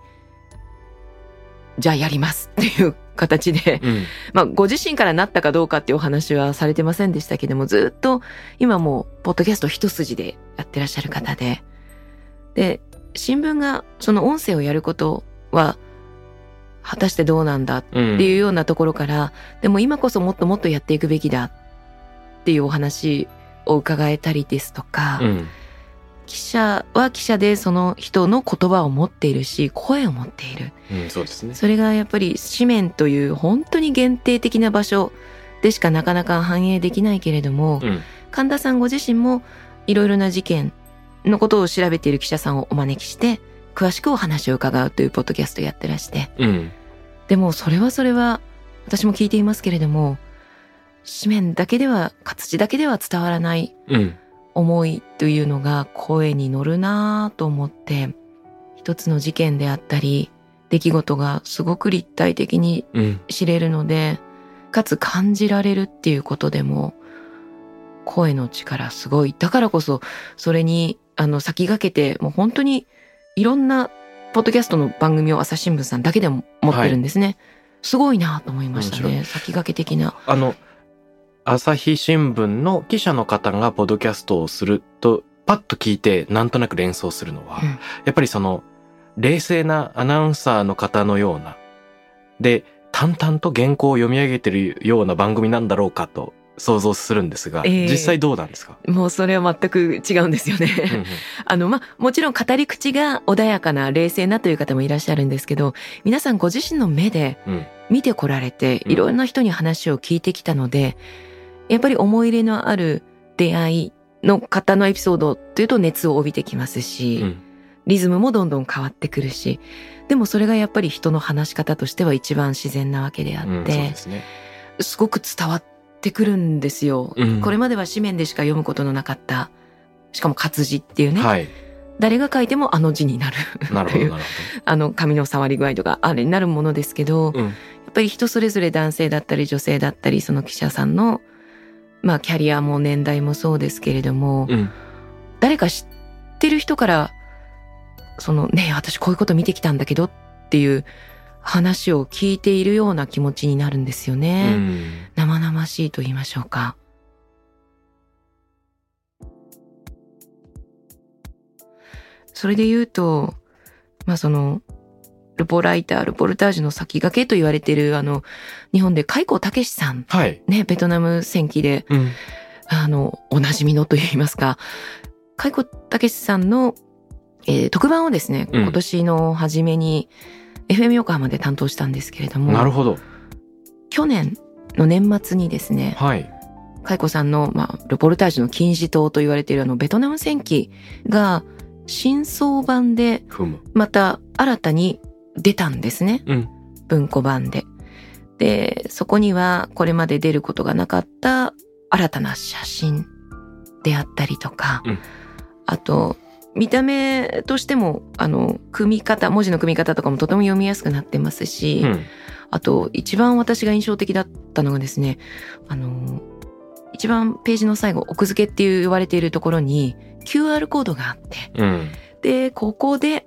じゃあやりますっていう形で、うん。まあご自身からなったかどうかっていうお話はされてませんでしたけども、ずっと今もうポッドキャスト一筋でやってらっしゃる方で、で、新聞がその音声をやることは果たしてどうなんだっうんていうようなところから、でも今こそもっともっとやっていくべきだっていうお話を伺えたりですとか、うん記者は記者でその人の言葉を持っているし、声を持っている。うんそうですね。それがやっぱり紙面という本当に限定的な場所でしかなかなか反映できないけれども、うん。神田さんご自身もいろいろな事件のことを調べている記者さんをお招きして、詳しくお話を伺うというポッドキャストをやってらして、うん。でもそれはそれは私も聞いていますけれども、紙面だけでは、活字だけでは伝わらないうん思いというのが声に乗るなぁと思って、一つの事件であったり、出来事がすごく立体的にうん知れるので、かつ感じられるっていうことでも、声の力すごい。だからこそ、それに、あの、先駆けて、もう本当にいろんなポッドキャストの番組を朝日新聞さんだけでも持ってるんですね。すごいなと思いました面ね。先駆け的な。あの朝日新聞の記者の方がポッドキャストをするとパッと聞いてなんとなく連想するのは、うん。やっぱりその冷静なアナウンサーの方のようなで淡々と原稿を読み上げてるような番組なんだろうかと想像するんですが、ええ。実際どうなんですか、もうそれは全く違うんですよね。うんうん。あの、まあ、もちろん語り口が穏やかな、冷静なという方もいらっしゃるんですけど、皆さんご自身の目でうん。見てこられて、うん。いろんな人に話を聞いてきたので、やっぱり思い入れのある出会いの方のエピソードというと熱を帯びてきますし、うんリズムもどんどん変わってくるし、でもそれがやっぱり人の話し方としては一番自然なわけであって、ですね。すごく伝わってくるんですよ。うんこれまでは紙面でしか読むことのなかった、しかも活字っていうね、はい。誰が書いてもあの字になるなるほど、というあの紙の触り具合とかあれになるものですけど、ほど。うんやっぱり人それぞれ男性だったり女性だったりその記者さんのまあキャリアも年代もそうですけれども、うん誰か知ってる人からそのねえ私こういうこと見てきたんだけどっていう話を聞いているような気持ちになるんですようね。ん生々しいと言いましょうか。それで言うと、まあその、ルポライター、ルポルタージュの先駆けと言われている、あの、日本で海光武史さん、はい。ね、ベトナム戦記で、うんあの、おなじみのと言いますか、海光武史さんの、えー特番をですね、うん今年の初めに、FM 横浜で担当したんですけれども、なるほど。去年の年末にですね、はい。カイコさんの、まあ、ルポルタージュの金字塔と言われているあの、ベトナム戦記が、新装版で。また新たに出たんですね。うん文庫版で。で、そこには、これまで出ることがなかった新たな写真であったりとか、うんあと、見た目としても、あの、組み方、文字の組み方とかもとても読みやすくなってますし、うんあと、一番私が印象的だったのがですね、あの、一番ページの最後、奥付けっていう言われているところに QR コードがあって、うん。で、ここで、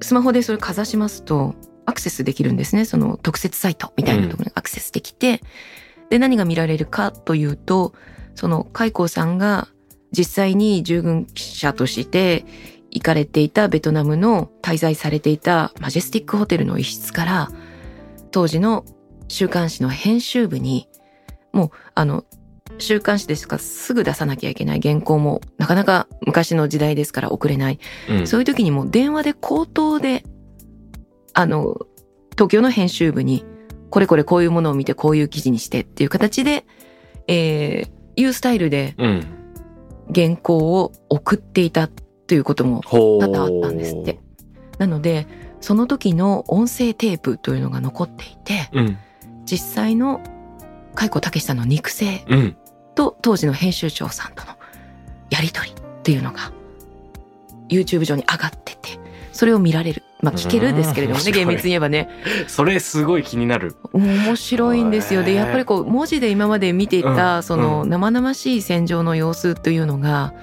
スマホでそれかざしますと、アクセスできるんですね。その特設サイトみたいなところにアクセスできて、で、何が見られるかというと、その、海光さんが実際に従軍記者として行かれていたベトナムの滞在されていたマジェスティックホテルの一室から、当時の週刊誌の編集部に、もう、あの、週刊誌ですからすぐ出さなきゃいけない原稿もなかなか昔の時代ですから送れない。うんそういう時にもう電話で口頭で、あの、東京の編集部に、これこれこういうものを見てこういう記事にしてっていう形で、えー、いうスタイルでうん。原稿を送っていたということも。多々あったんですって。なので、その時の音声テープというのが残っていて、うん。実際の海古武さんの肉声うん。と当時の編集長さんとのやりとりっていうのが YouTube 上に上がってて、それを見られる。まあ聞けるんですけれどもね、厳密に言えばね。それすごい気になる。面白いんですよ。で、やっぱりこう、文字で今まで見ていた、うんそのう生々しい戦場の様子というのが、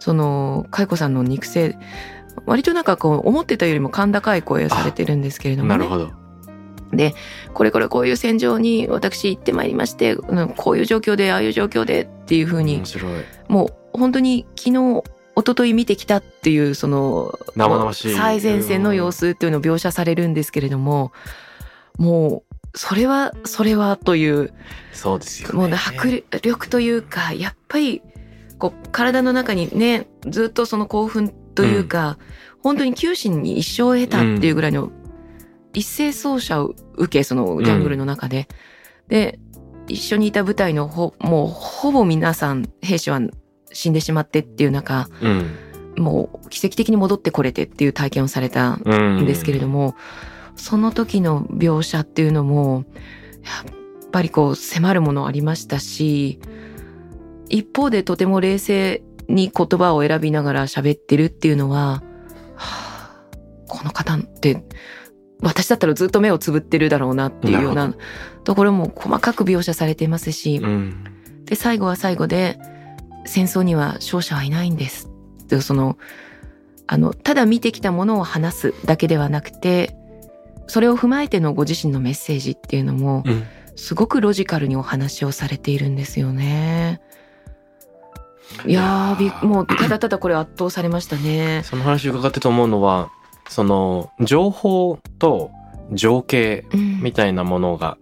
その、佳子さんの肉声、割となんかこう、思ってたよりも甲高い声をされてるんですけれどもね。なるほど。これこれこういう戦場に私行ってまいりまして、うんこういう状況で、ああいう状況でっていうふうに面、白い。もう本当に昨日、一昨日見てきたっていう、その、生々しい最前線の様子っていうのを描写されるんですけれども、もう、それは、それはという、そうですよね。もうね迫力というか、やっぱり、こう、体の中にね、ずっとその興奮というか、本当に九死に一生を得たっていうぐらいの、一斉奏者を受け、そのジャングルの中で。で、一緒にいた部隊のほ、もうほぼ皆さん、兵士は死んでしまってっていう中、うん。もう奇跡的に戻ってこれてっていう体験をされたうん。んですけれども、その時の描写っていうのも、やっぱりこう迫るものありましたし、一方でとても冷静に言葉を選びながら喋ってるっていうのは、はあこの方って、私だったらずっと目をつぶってるだろうなっていうようななところも細かく描写されていますし、うん。で、最後は最後で、戦争には勝者はいないんです。でその、あの、ただ見てきたものを話すだけではなくて、それを踏まえてのご自身のメッセージっていうのも、うん。すごくロジカルにお話をされているんですよね。いやーもうただただこれ圧倒されましたね。その話伺ってと思うのは、その、情報と情景うんみたいなものが、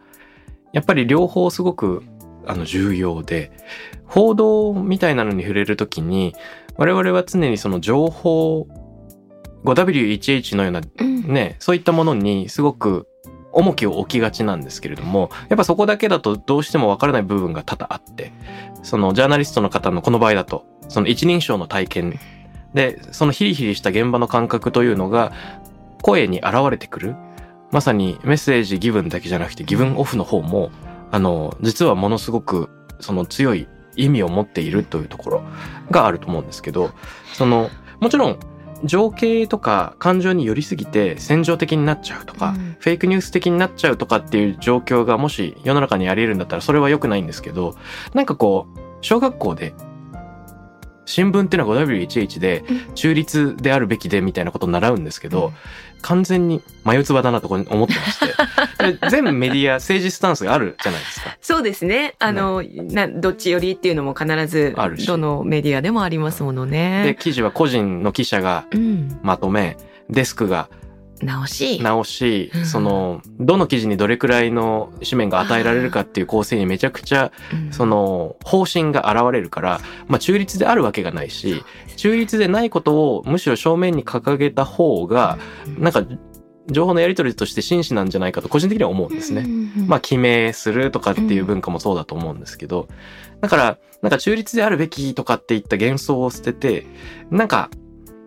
やっぱり両方すごく、あの、重要で、報道みたいなのに触れるときに、我々は常にその情報、5W1H のようなうん。ね、そういったものにすごく重きを置きがちなんですけれども、やっぱそこだけだとどうしてもわからない部分が多々あって、そのジャーナリストの方のこの場合だと、その一人称の体験で、そのヒリヒリした現場の感覚というのが声に現れてくる。まさにメッセージギブンだけじゃなくてギブンオフの方も、あの、実はものすごくその強い意味を持っているというところがあると思うんですけど、その、もちろん情景とか感情に寄りすぎて戦場的になっちゃうとか、うんフェイクニュース的になっちゃうとかっていう状況がもし世の中にあり得るんだったらそれは良くないんですけど、なんかこう、小学校で新聞っていうのは 5W11 で中立であるべきでみたいなことを習うんですけど、完全に眉唾だなと思ってまして、で全メディア政治スタンスがあるじゃないですか。そうですね。あの、などっち寄りっていうのも必ずあるしどのメディアでもありますもので、ね。記事は個人の記者がうん。まとめ、デスクが直し。直しうん、その、どの記事にどれくらいの紙面が与えられるかっていう構成にめちゃくちゃ、うん。その、方針が現れるから、まあ中立であるわけがないし、中立でないことをむしろ正面に掲げた方が、なんか、情報のやり取りとして真摯なんじゃないかと個人的には思うんですね。まあ、記名するとかっていう文化もそうだと思うんですけど、だから、なんか中立であるべきとかっていった幻想を捨てて、なんか、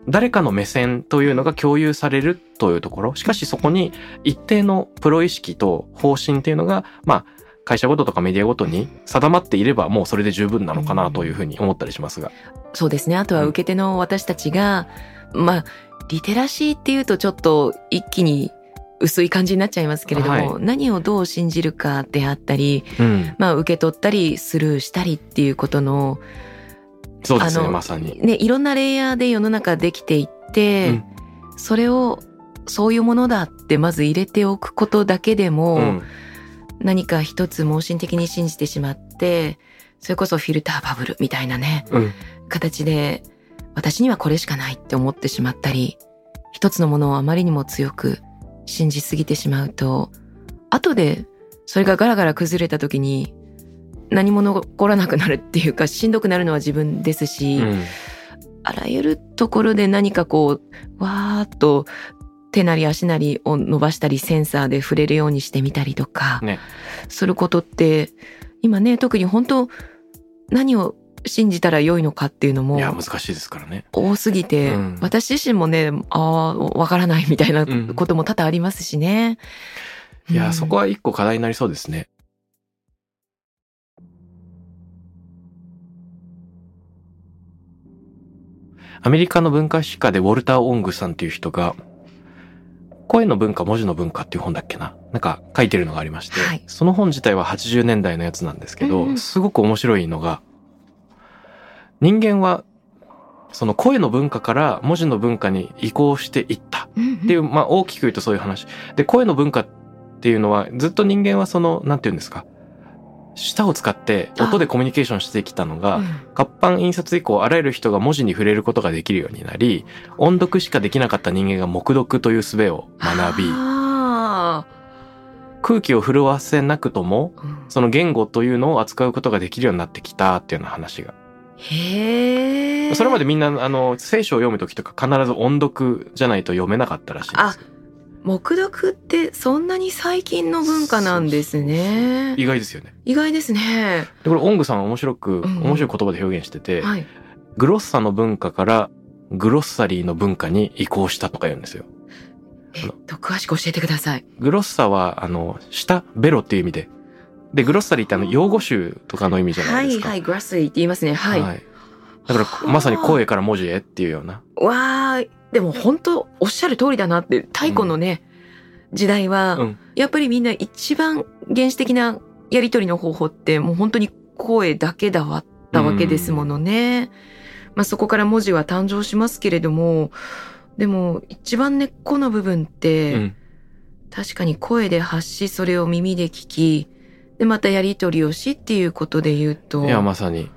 誰かの目線というのが共有されるというところ、しかしそこに一定のプロ意識と方針っていうのが、まあ、会社ごととかメディアごとに定まっていればもうそれで十分なのかなというふうに思ったりしますが。そうですね。あとは受け手の私たちが、まあ、リテラシーっていうとちょっと一気に薄い感じになっちゃいますけれども、は何をどう信じるかであったり、うん。まあ、受け取ったりスルーしたりっていうことの、そうですね、まさに。ね、いろんなレイヤーで世の中できていって、うんそれをそういうものだってまず入れておくことだけでも、うん。何か一つ盲信的に信じてしまって、それこそフィルターバブルみたいなね、うん。形で私にはこれしかないって思ってしまったり一つのものをあまりにも強く信じすぎてしまうと後でそれがガラガラ崩れた時に何も残らなくなるっていうかしんどくなるのは自分ですし、うん。あらゆるところで何かこうわーっと手なり足なりを伸ばしたりセンサーで触れるようにしてみたりとか、ねすることって今ね特に本当何を信じたら良いのかっていうのもいや、難しいですからね。多すぎて、うん私自身もねああわからないみたいなうんことも多々ありますしね。いや、うんそこは一個課題になりそうですね。アメリカの文化史家でウォルター・オングさんっていう人が、声の文化、文字の文化っていう本だっけななんか書いてるのがありまして、はいその本自体は80年代のやつなんですけど、うんうんすごく面白いのが、人間はその声の文化から文字の文化に移行していったうんっていう、まあ大きく言うとそういう話。で、声の文化っていうのはずっと人間はその、なんて言うんですか。舌を使って音でコミュニケーションしてきたのが、うん。活版印刷以降あらゆる人が文字に触れることができるようになり、音読しかできなかった人間が黙読という術を学び、あ空気を震わせなくとも、ーうん。その言語というのを扱うことができるようになってきたっていうような話が。へえ。それまでみんな、あの、聖書を読むときとか必ず音読じゃないと読めなかったらしいんですあ、黙読ってそんなに最近の文化なんですね。意外ですよね。意外ですね。で、これ、オングさんは面白く、んうん面白い言葉で表現してて、はい。グロッサの文化からグロッサリーの文化に移行したとか言うんですよ。えっと、詳しく教えてください。グロッサは、あの、下、ベロっていう意味で。で、グロッサリーってあの、用語集とかの意味じゃなですか。はいいはい、グラスリーって言いますね。はい。だから、まさに声から文字へっていうような。わー、でも本当おっしゃる通りだなって、太古のね、時代は、うんやっぱりみんな一番原始的なやりとりの方法ってもう本当に声だけだわったわけですものね。まあそこから文字は誕生しますけれども、でも一番根っこの部分って、うん。確かに声で発しそれを耳で聞き、でまたやりとりをしっていうことで言うと。いや、まさに。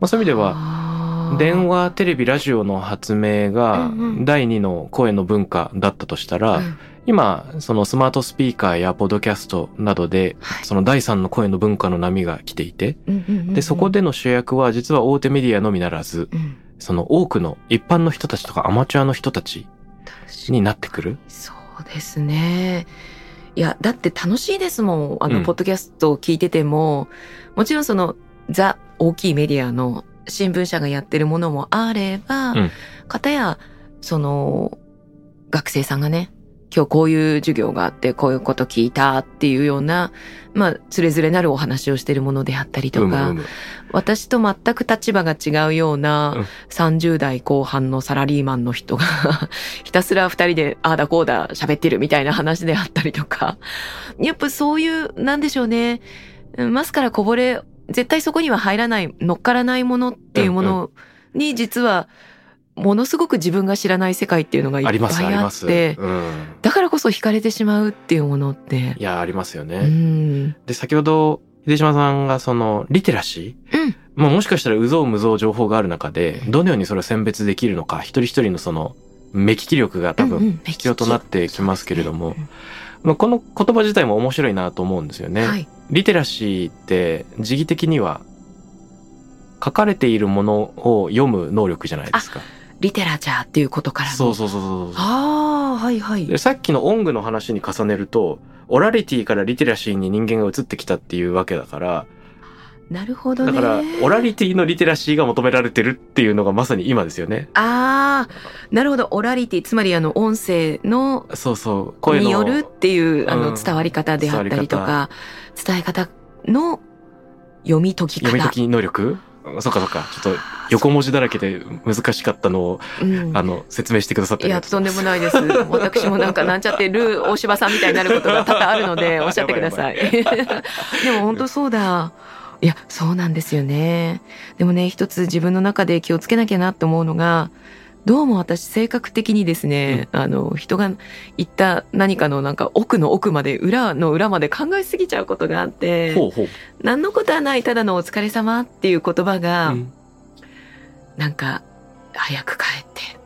まあ、そういう意味では、は電話、テレビ、ラジオの発明がうんうん。第二の声の文化だったとしたら、今、そのスマートスピーカーやポッドキャストなどで、その第三の声の文化の波が来ていて、で、そこで、での主役は実は大手メディアのみならず、うん。その多くの一般の人たちとかアマチュアの人たちになってくる？そうですね。いや、だって楽しいですもん。あの、うん。ポッドキャストを聞いてても、もちろんその、ザ、大きいメディアの新聞社がやってるものもあれば、うん。かたや、その、学生さんがね、今日こういう授業があって、こういうこと聞いたっていうような、まあ、つれづれなるお話をしてるものであったりとか、うむうむ私と全く立場が違うようなうん。30代後半のサラリーマンの人が ひたすら二人でああだこうだ喋ってるみたいな話であったりとか。やっぱそういうなんでしょうね。うんマスからこぼれ絶対そこには入らない乗っからないものっていうものに実はものすごく自分が知らない世界っていうのがいっぱいあっ。て。うん。だからこそ惹かれてしまうっていうものって。いや、ありますよね。うん。で、先ほど、秀島さんがその、リテラシー。うん。まあもしかしたら、うぞうむぞう情報がある中で、どのようにそれを選別できるのか、一人一人のその、目利き力が多うんうん分必要となってきますけれども、まあこの言葉自体も面白いなと思うんですよね。はいリテラシーって、時義的には、書かれているものを読む能力じゃないですか。リテラチャーっていうことからのそうそうそうそう。ああ、はいはい。でさっきの音具の話に重ねると、オラリティからリテラシーに人間が移ってきたっていうわけだから、なるほどね。だから、オラリティのリテラシーが求められてるっていうのがまさに今ですよね。ああ、なるほど。オラリティ、つまりあの、音声の、そうそう。声の。によるっていう、あの、うん伝わり方であったりとか、伝え方の読み解き方。読み解き能力？そっかそっか。ちょっと横文字だらけで難しかったのを、うんあの、説明してくださっていや、とんでもないです。私もなんかなんちゃってる大柴さんみたいになることが多々あるので、おっしゃってください。でも本当そうだ。いや、そうなんですよね。でもね、一つ自分の中で気をつけなきゃなって思うのが、どうも私性格的にですね、あの、人が言った何かのなんか奥の奥まで、裏の裏まで考えすぎちゃうことがあって、ほうほう。何のことはない、ただのお疲れ様っていう言葉が、うんなんか、早く帰って、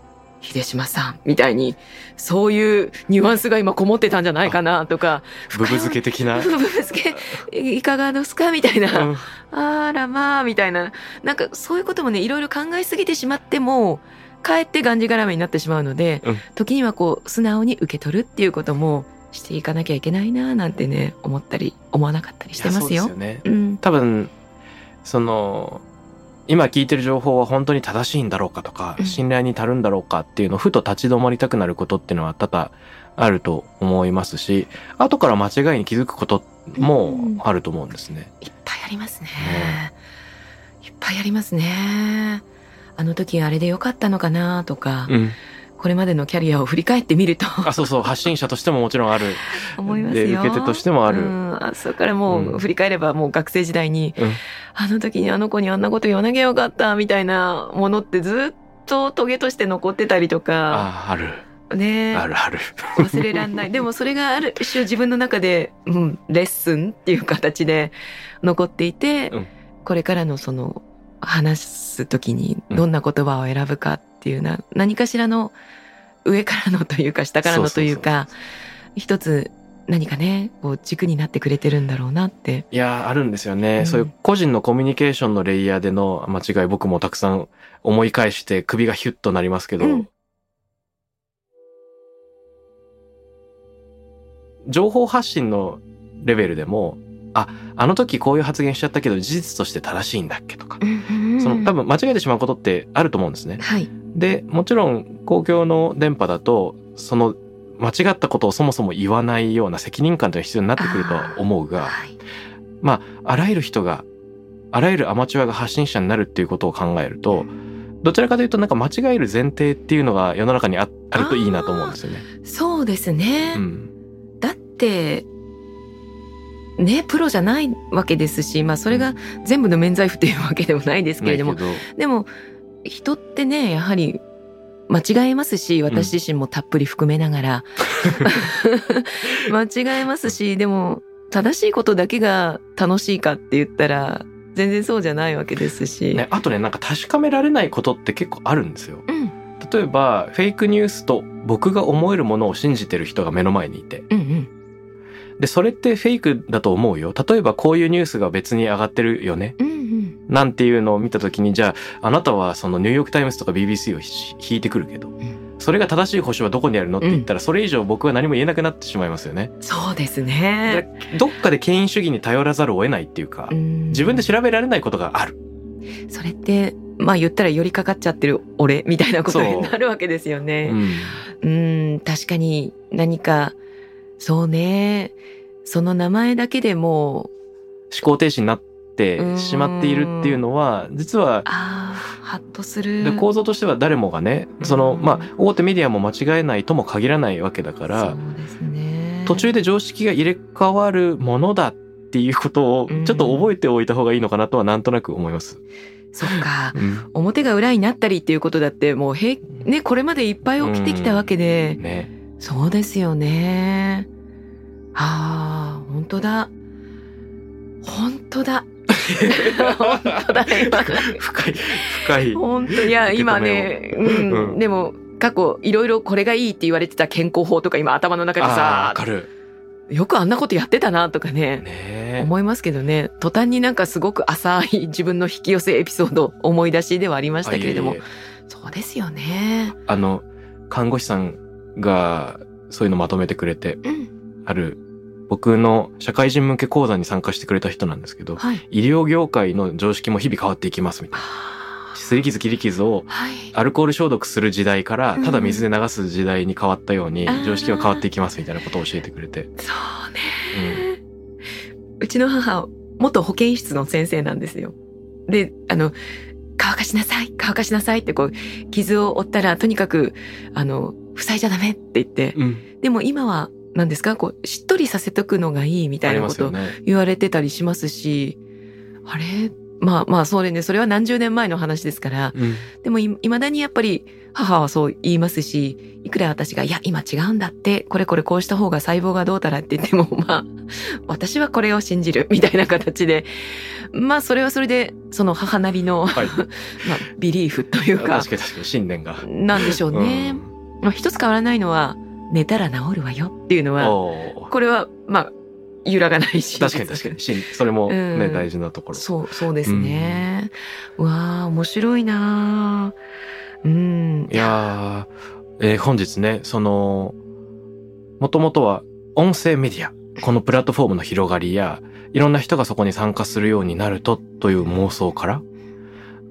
秀島さん、みたいに、そういうニュアンスが今こもってたんじゃないかな、とか、ブブ漬け的な？ブブ漬け、いかがですか？みたいな、うんあらまあ、みたいな、なんかそういうこともね、いろいろ考えすぎてしまっても、かえってがんじがらめになってしまうので、うん時にはこう、素直に受け取るっていうこともしていかなきゃいけないな、なんてね、思ったり、思わなかったりしてますよ。すよね。うん。多分、その、今聞いてる情報は本当に正しいんだろうかとか、うん信頼に足るんだろうかっていうのをふと立ち止まりたくなることっていうのは多々あると思いますし、後から間違いに気づくこともあると思うんですね。いっぱいありますね。いっぱいありますね。あの時あれでよかったのかなとか、うん。これまでのキャリアを振り返ってみると。あそうそう。発信者としてももちろんある。思いますよ。で受け手としてもある。うん、あそこか。らもうん。う振り返ればもう学生時代に、うん。あの時にあの子にあんなこと言わなきゃよかったみたいなものってずっとトゲとして残ってたりとか、あある。ね。あるある。忘れらんない。でもそれがある種自分の中で、うん、レッスンっていう形で残っていて、うん。これからのその話す時にうんどんな言葉を選ぶかっていうな、何かしらの上からのというか下からのというか、一つ何かね、こう軸になってくれてるんだろうなって。いやーあるんですよね、うん。そういう個人のコミュニケーションのレイヤーでの間違い僕もたくさん思い返して首がヒュッとなりますけど、うん。情報発信のレベルでもああの時こういう発言しちゃったけど事実として正しいんだっけとか、その多分間違えてしまうことってあると思うんですね。はい。でもちろん公共の電波だとその間違ったことをそもそも言わないような責任感というのが必要になってくるとは思うがはい。まああらゆる人があらゆるアマチュアが発信者になるっていうことを考えるとどちらかというとなんか間違える前提っていうのが世の中にああるといいなと思うんですよね。そうですね。うんだって、ね、プロじゃないわけですし、まあそれが全部の免罪符っていうわけでもないですけれども、ないけでも人ってねやはり間違えますし私自身もたっぷり含めながら、間違えますしでも正しいことだけが楽しいかって言ったら全然そうじゃないわけですし、どね、あとねなんか確かめられないことって結構あるんですよ。うん。例えばフェイクニュースと僕が思えるものを信じてる人が目の前にいて。うんうんでそれってフェイクだと思うよ例えばこういうニュースが別に上がってるよねうんうんなんていうのを見た時にじゃああなたはそのニューヨーク・タイムズとか BBC をひ引いてくるけどんそれが正しい保証はどこにあるのって言ったらそれ以上僕は何も言えなくなってしまいますよね。そうですね。どっかで権威主義に頼らざるを得ないっていうかうん自分で調べられないことがある。それってまあ言ったら寄りかかっちゃってる俺みたいなことになるわけですようね。んうん確かに何かそうね。その名前だけでも思考停止になってしまっているっていうのは実はハッとする。で構造としては誰もがねそのまあ大手メディアも間違えないとも限らないわけだからそうですね。途中で常識が入れ替わるものだっていうことをちょっと覚えておいた方がいいのかなとはなんとなく思います。そっか。うん。表が裏になったりっていうことだってもうへいねこれまでいっぱい起きてきたわけで、ね、そうですよね。ああ本当だ。本当だ。本当だ今深い深い。本当いや今ね、うんうん。でも過去いろいろこれがいいって言われてた健康法とか今頭の中でさわかる。よくあんなことやってたなとかねね。え思いますけどね。途端になんかすごく浅い自分の引き寄せエピソード思い出しではありましたけれども、あいえいえ。そうですよね。あの看護師さんがそういうのまとめてくれてうん、ある僕の社会人向け講座に参加してくれた人なんですけどはい。医療業界の常識も日々変わっていきますみたいな。擦り傷切り傷をはい。アルコール消毒する時代からただ水で流す時代に変わったようにうん常識が変わっていきますみたいなことを教えてくれて、そうね、うちの母、元保健室の先生なんですよ。で、あの、乾かしなさい、乾かしなさいってこう、傷を負ったら、とにかく、あの、塞いじゃダメ。って言って、うん、でも今は、何ですか？こう、しっとりさせとくのがいいみたあいなこと。言われてたりしますし、あれ？まあまあ、それね、それは何十年前の話ですから、うん。でもい、未だにやっぱり母はそう言いますし、いくら私が、いや、今違うんだって、これこれこうした方が細胞がどうたらって言っても、まあ、私はこれを信じる、みたいな形で、まあ、それはそれで、その母なりの、はい、まあ、ビリーフというか。確、かに確かに信念が。なんでしょうね。まあ、一つ変わらないのは、寝たら治るわよっていうのうんは、これは、まあ、揺らがないし。確かに確かに 信それもね、うん大事なところ。そう、そうですね。うわあ、面白いなーうん。いやー、えー本日ね、その、もともとは音声メディア、このプラットフォームの広がりや、いろんな人がそこに参加するようになるとという妄想から、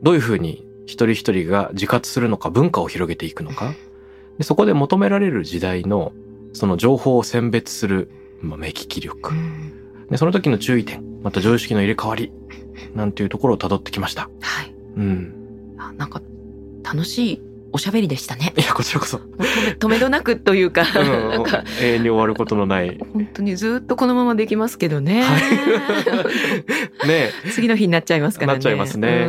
どういうふうに一人一人が自活するのか、文化を広げていくのか、でそこで求められる時代の、その情報を選別する、まあ、目利き力う。んで、その時の注意点、また常識の入れ替わり、なんていうところを辿ってきました。はい。うん。あなんか、楽しいおしゃべりでしたね。いや、こちらこそ。止 め止めどなくというか、うんなんか永遠に終わることのない。本当にずっとこのままできますけどね。はい。ね次の日になっちゃいますからね。なっちゃいますね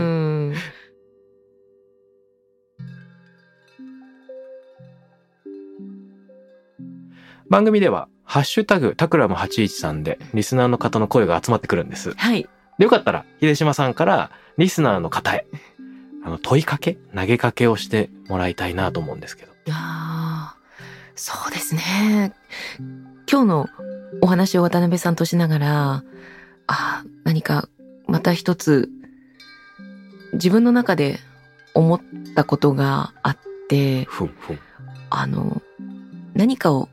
番組では、ハッシュタグ、タクラム813で、リスナーの方の声が集まってくるんです。はい。で、よかったら、秀島さんから、リスナーの方へ、あの、問いかけ投げかけをしてもらいたいなと思うんですけど。ああ、そうですね。今日のお話を渡辺さんとしながら、あー何かまた一つ自分の中で思ったことがあって、ふんふん。あの、何かを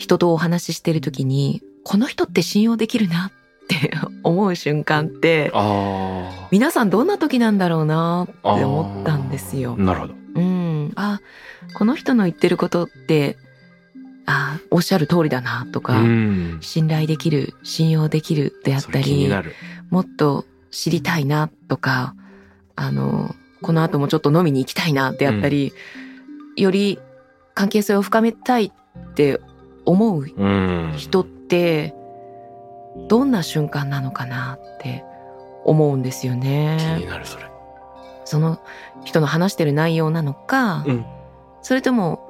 人とお話ししてるときに、この人って信用できるなって 思う瞬間って、あ皆さんどんな時なんだろうなってあ。思ったんですよ。なるほど。うん、あこの人の言ってることってあおっしゃる通りだなとか、うん。信頼できる信用できるであっそたり。もっと知りたいなとかあのこの後もちょっと飲みに行きたいなであったり、より関係性を深めたいって思ううん。人ってどんな瞬間なのかなって思うんですよ気ねに。なる、それ。その人の話してる内容なのか、うんそれとも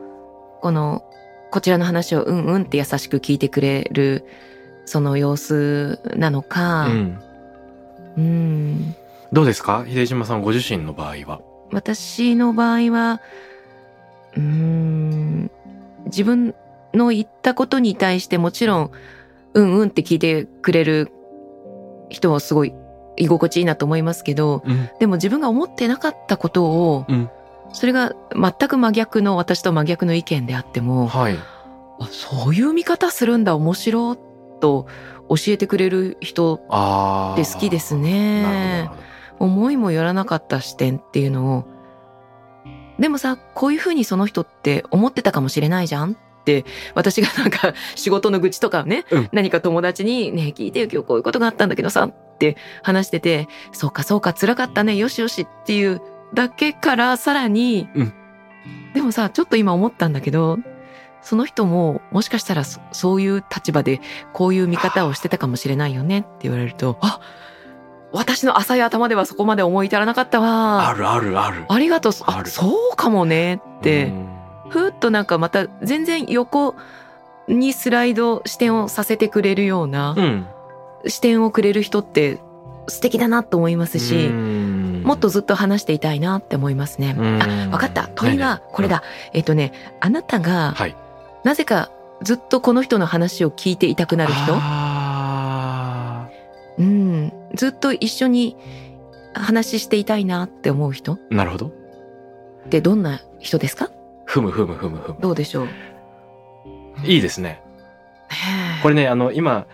このこちらの話をうんうんって優しく聞いてくれるその様子なのか、うん。うんどうですか？秀島さんご自身の場合は。私の場合はうん自分の言ったことに対してもちろんうんうんって聞いてくれる人はすごい居心地いいなと思いますけどうん。でも自分が思ってなかったことを、うんそれが全く真逆の私と真逆の意見であってもはい。あそういう見方するんだ面白いと教えてくれる人。って好きですね。思いもよらなかった視点っていうのをでもさこういうふうにその人って思ってたかもしれないじゃんって私がなんか仕事の愚痴とかをね、うん。何か友達に「ねえ聞いてよ今日こういうことがあったんだけどさ」って話してて「そうかそうか辛かったねよしよし」っていうだけからさらに、うん。でもさちょっと今思ったんだけどその人ももしかしたらそそういう立場でこういう見方をしてたかもしれないよねって言われるとあ私の浅い頭ではそこまで思い至らなかったわ。あるあるある。ありがとう。あそうかもねって、うんふーっとなんかまた全然横にスライド視点をさせてくれるようなうん。視点をくれる人って素敵だなと思いますし、うんもっとずっと話していたいなって思いますね。うんあ、わかった。問いはこれだ。えっとね、あなたがはい。なぜかずっとこの人の話を聞いていたくなる人、あうん、ずっと一緒に話していたいなって思う人？ーなるほど。ってどんな人ですか？ふむふむふむふむ。どうでしょう？いいですね。これね、あの、今、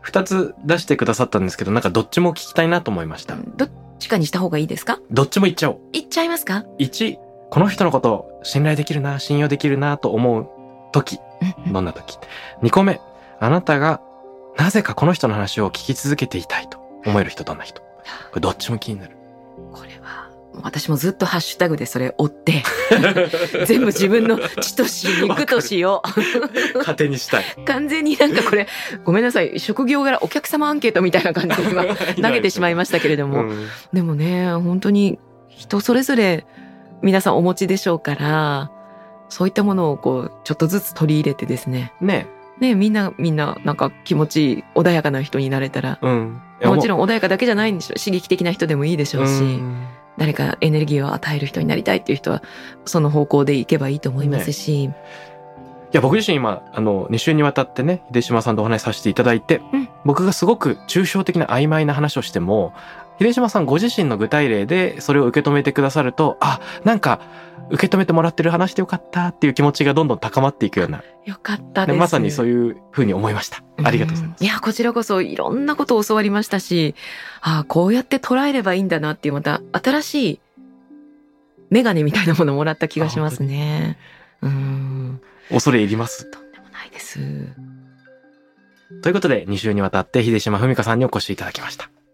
二つ出してくださったんですけど、なんかどっちも聞きたいなと思いました。どっちかにした方がいいですか？どっちも言っちゃおう。言っちゃいますか？1、この人のこと信頼できるな、信用できるなと思う時。どんな時 ?2 個目、あなたがなぜかこの人の話を聞き続けていたいと思える人どんな人？これどっちも気になる。これは私もずっとハッシュタグでそれ追って 全部自分の血とし肉としを勝手にしたい。完全になんかこれごめんなさい。職業柄お客様アンケートみたいな感じで今 投げてしまいましたけれども、うん。でもね本当に人それぞれ皆さんお持ちでしょうからそういったものをこうちょっとずつ取り入れてですね。ね。ねみんなみんななんか気持ちいい穏やかな人になれたら。うん。もちんろん穏やかだけじゃないんでしょう。刺激的な人でもいいでしょうし、誰かエネルギーを与える人になりたいっていう人はその方向でいけばいいと思いますし、いや、僕自身今、あの、2週にわたってね、秀島さんとお話しさせていただいて、うん。僕がすごく抽象的な曖昧な話をしても、秀島さんご自身の具体例でそれを受け止めてくださると、あ、なんか、受け止めてもらってる話でよかったっていう気持ちがどんどん高まっていくような、よかったですまさにそういうふうに思いました。ありがとうございます。んいやこちらこそいろんなことを教わりましたしああこうやって捉えればいいんだなっていうまた新しいメガネみたいなものをもらった気がしますね。うん恐れ入ります。とんでもないです。ということで、2週にわたって秀島文香さんにお越しいただきました。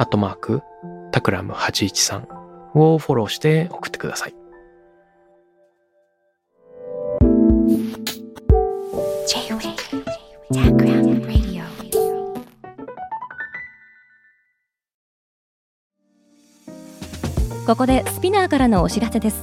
アットマーク、 Takram813をフォローして送ってください。ここで SPINEAR からのお知らせです